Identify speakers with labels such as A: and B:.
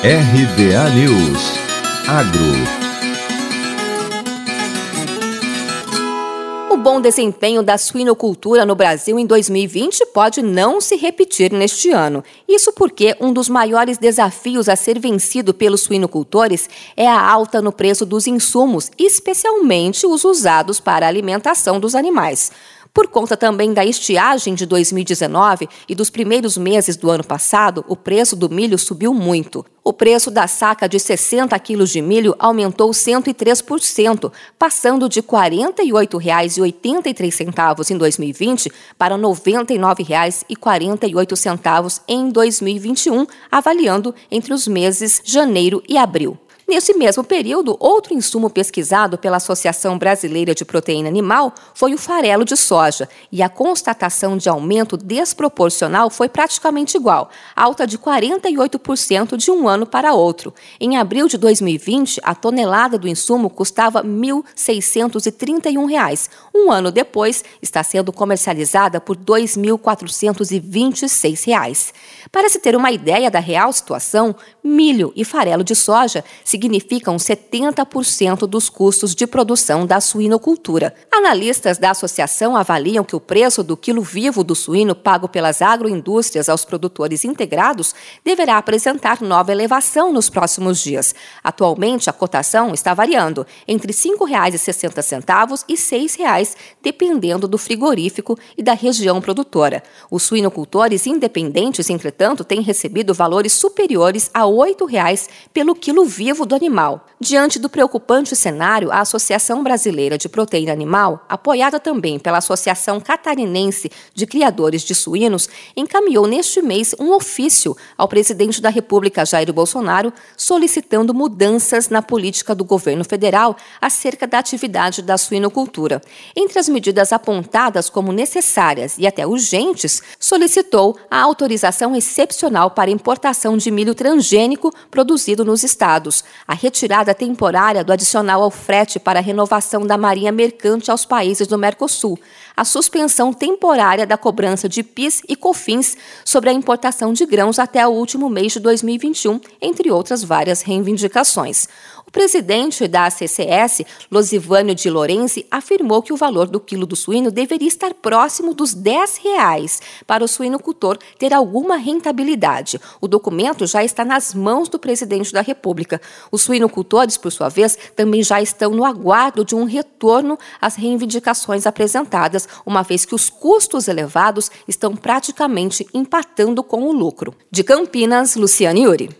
A: RBA News Agro
B: O bom desempenho da suinocultura no Brasil em 2020 pode não se repetir neste ano. Isso porque um dos maiores desafios a ser vencido pelos suinocultores é a alta no preço dos insumos, especialmente os usados para a alimentação dos animais. Por conta também da estiagem de 2019 e dos primeiros meses do ano passado, o preço do milho subiu muito. O preço da saca de 60 quilos de milho aumentou 103%, passando de R$ 48,83 em 2020 para R$ 99,48 em 2021, avaliando entre os meses janeiro e abril. Nesse mesmo período, outro insumo pesquisado pela Associação Brasileira de Proteína Animal foi o farelo de soja, e a constatação de aumento desproporcional foi praticamente igual, alta de 48% de um ano para outro. Em abril de 2020, a tonelada do insumo custava R$ 1.631. Um ano depois, está sendo comercializada por R$ 2.426. Para se ter uma ideia da real situação, milho e farelo de soja se significam 70% dos custos de produção da suinocultura. Analistas da associação avaliam que o preço do quilo vivo do suíno pago pelas agroindústrias aos produtores integrados deverá apresentar nova elevação nos próximos dias. Atualmente, a cotação está variando entre R$ 5,60 e R$ 6,00, dependendo do frigorífico e da região produtora. Os suinocultores independentes, entretanto, têm recebido valores superiores a R$ 8,00 pelo quilo vivo do animal. Diante do preocupante cenário, a Associação Brasileira de Proteína Animal, apoiada também pela Associação Catarinense de Criadores de Suínos, encaminhou neste mês um ofício ao presidente da República, Jair Bolsonaro, solicitando mudanças na política do governo federal acerca da atividade da suinocultura. Entre as medidas apontadas como necessárias e até urgentes, solicitou a autorização excepcional para importação de milho transgênico produzido nos estados, a retirada temporária do adicional ao frete para a renovação da marinha mercante aos países do Mercosul, a suspensão temporária da cobrança de PIS e COFINS sobre a importação de grãos até o último mês de 2021, entre outras várias reivindicações. O presidente da CCS, Losivânio de Lorenzi, afirmou que o valor do quilo do suíno deveria estar próximo dos 10 reais para o suinocultor ter alguma rentabilidade. O documento já está nas mãos do presidente da República. Os suinocultores, por sua vez, também já estão no aguardo de um retorno às reivindicações apresentadas, uma vez que os custos elevados estão praticamente empatando com o lucro. De Campinas, Luciane Yuri.